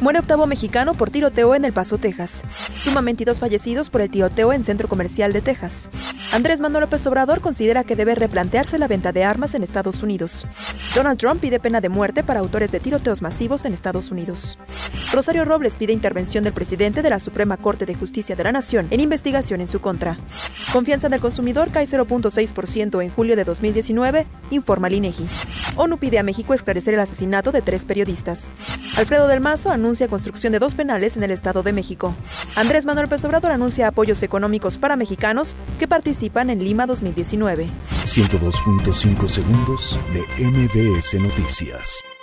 Muere octavo mexicano por tiroteo en El Paso, Texas. Suman 22 fallecidos por el tiroteo en Centro Comercial de Texas. Andrés Manuel López Obrador considera que debe replantearse la venta de armas en Estados Unidos. Donald Trump pide pena de muerte para autores de tiroteos masivos en Estados Unidos. Rosario Robles pide intervención del presidente de la Suprema Corte de Justicia de la Nación en investigación en su contra. Confianza en el consumidor cae 0.6% en julio de 2019, informa el. ONU pide a México esclarecer el asesinato de tres periodistas. Alfredo del Mazo anuncia construcción de dos penales en el Estado de México. Andrés Manuel López Obrador anuncia apoyos económicos para mexicanos que participan en Lima 2019. 102.5 segundos de MBS Noticias.